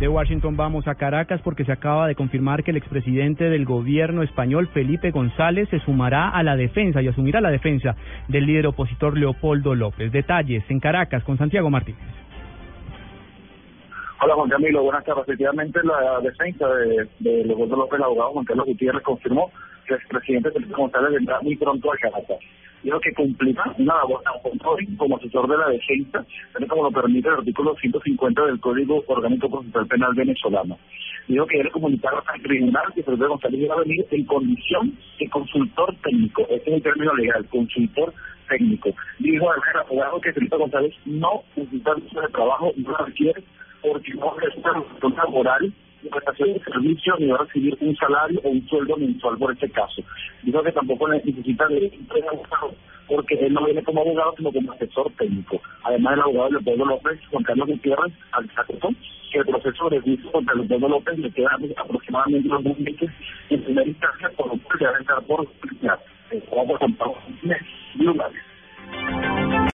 De Washington vamos a Caracas porque se acaba de confirmar que el expresidente del gobierno español, Felipe González, se sumará a la defensa y asumirá la defensa del líder opositor Leopoldo López. Detalles en Caracas con Santiago Martínez. Hola Juan Camilo, buenas tardes. Efectivamente, la defensa de, Leopoldo López, el abogado Juan Carlos Gutiérrez, confirmó que el expresidente Felipe González vendrá muy pronto a Caracas dijo que cumplirá una labor como asesor de la defensa, tal como lo permite el artículo 150 del Código Orgánico Procesal Penal venezolano. Dijo que él comunicar al tribunal que Felipe González iba a venir en condición de consultor técnico. Este es el término legal, consultor técnico. Dijo al abogado que Felipe González no necesita de trabajo, no lo requiere porque no relación laboral prestación de servicio ni va a recibir un salario o un sueldo mensual por este caso. Dijo que tampoco necesita de porque él no viene como abogado sino como asesor técnico. Además el abogado de Pueblo López, Juan Carlos Gutiérrez, al que el proceso de juicio contra López le queda aproximadamente unos dos meses en primera instancia, por lo cual debe entrar por justicia. Vamos a